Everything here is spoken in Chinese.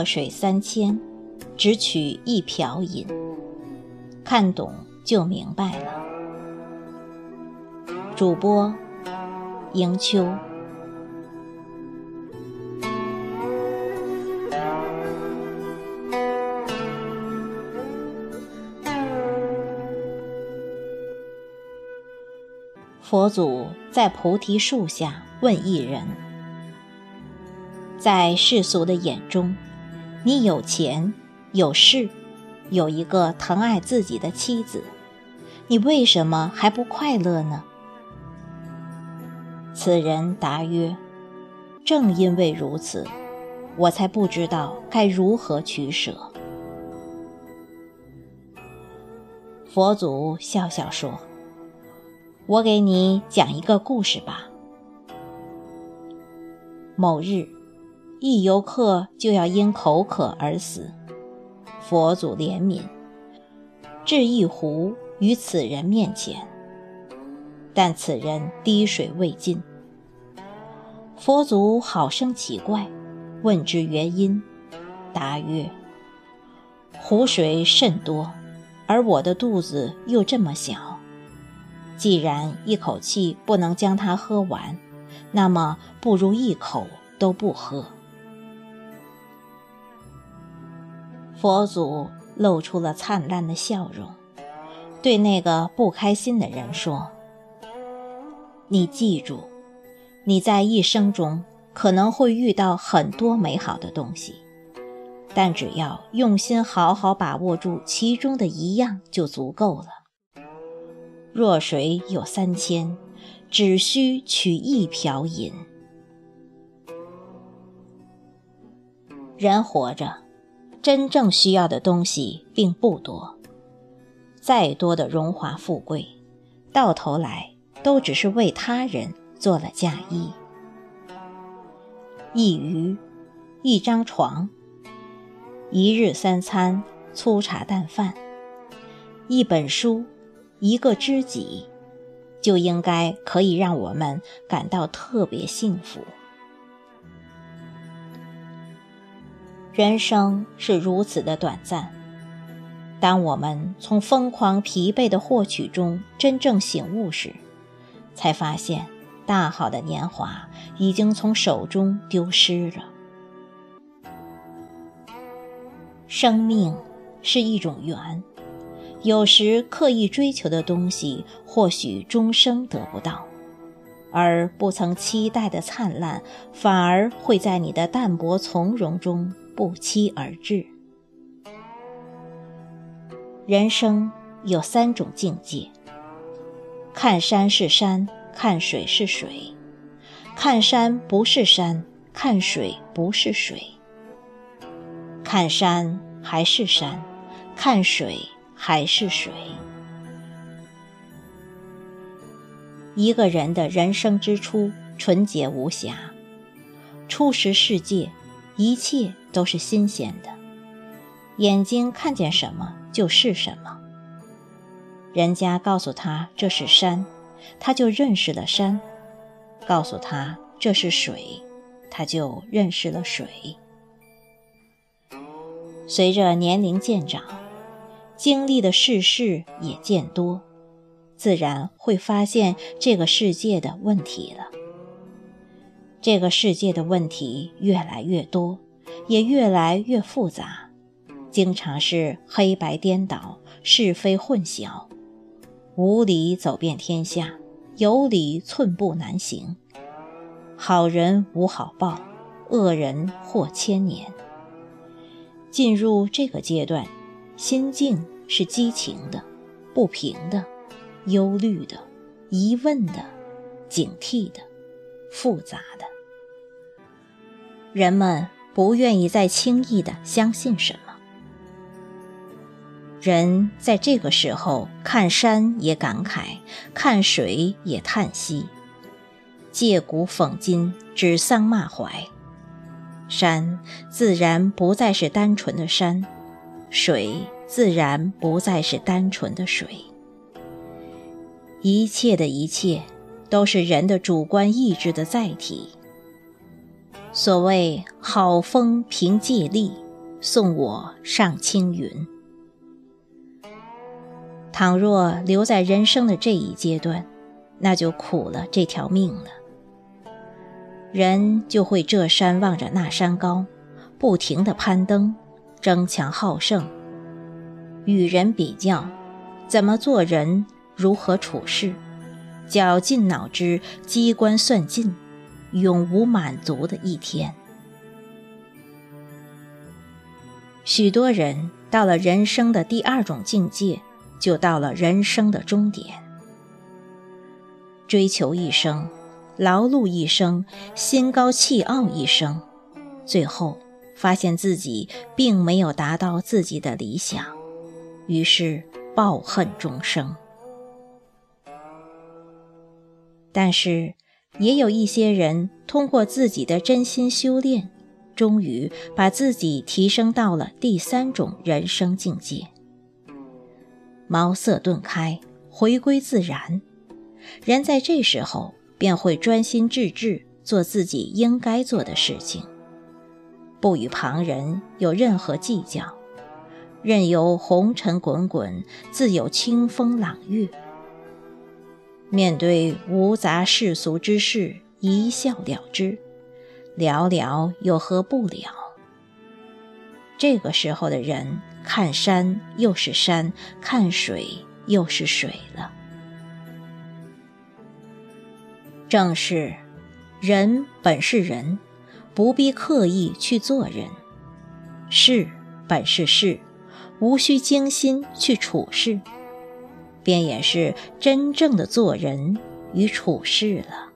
弱水三千，只取一瓢饮。看懂就明白了。主播：迎秋。佛祖在菩提树下问一人：在世俗的眼中，你有钱有势，有一个疼爱自己的妻子，你为什么还不快乐呢？此人答曰：“正因为如此，我才不知道该如何取舍。”佛祖笑笑说。我给你讲一个故事吧。某日，一游客就要因口渴而死，佛祖怜悯，置一壶于此人面前，但此人滴水未进。佛祖好生奇怪，问之原因，答曰：“湖水甚多，而我的肚子又这么小。”既然一口气不能将它喝完，那么不如一口都不喝。佛祖露出了灿烂的笑容，对那个不开心的人说：“你记住，你在一生中可能会遇到很多美好的东西，但只要用心好好把握住其中的一样，就足够了。”若水有三千，只需取一瓢饮。人活着，真正需要的东西并不多。再多的荣华富贵，到头来都只是为他人做了嫁衣。一鱼，一张床，一日三餐粗茶淡饭，一本书。一个知己，就应该可以让我们感到特别幸福。人生是如此的短暂，当我们从疯狂疲惫的获取中真正醒悟时，才发现大好的年华已经从手中丢失了。生命是一种缘。有时刻意追求的东西，或许终生得不到；而不曾期待的灿烂，反而会在你的淡泊从容中不期而至。人生有三种境界：看山是山，看水是水；看山不是山，看水不是水；看山还是山，看水。还是水。一个人的人生之初纯洁无瑕，初识世界，一切都是新鲜的。眼睛看见什么就是什么。人家告诉他这是山，他就认识了山；告诉他这是水，他就认识了水。随着年龄渐长。经历的世事也渐多，自然会发现这个世界的问题了。这个世界的问题越来越多，也越来越复杂，经常是黑白颠倒、是非混淆，无理走遍天下，有理寸步难行。好人无好报，恶人祸千年。进入这个阶段。心境是激情的、不平的、忧虑的、疑问的、警惕的、复杂的。人们不愿意再轻易的相信什么。人在这个时候看山也感慨，看水也叹息，借古讽今，指桑骂槐。山自然不再是单纯的山。水自然不再是单纯的水，一切的一切都是人的主观意志的载体。所谓好风凭借力，送我上青云。倘若留在人生的这一阶段，那就苦了这条命了。人就会这山望着那山高，不停地攀登，争强好胜，与人比较，怎么做人，如何处事，绞尽脑汁，机关算尽，永无满足的一天。许多人到了人生的第二种境界，就到了人生的终点，追求一生。劳碌一生，心高气傲一生，最后发现自己并没有达到自己的理想，于是抱恨终生。但是，也有一些人通过自己的真心修炼，终于把自己提升到了第三种人生境界，茅塞顿开，回归自然。人在这时候。便会专心致志做自己应该做的事情，不与旁人有任何计较，任由红尘滚滚，自有清风朗月。面对无杂世俗之事，一笑了之，了了又何不了？这个时候的人，看山又是山，看水又是水了。正是，人本是人，不必刻意去做人；事本是事，无需精心去处事，便也是真正的做人与处事了。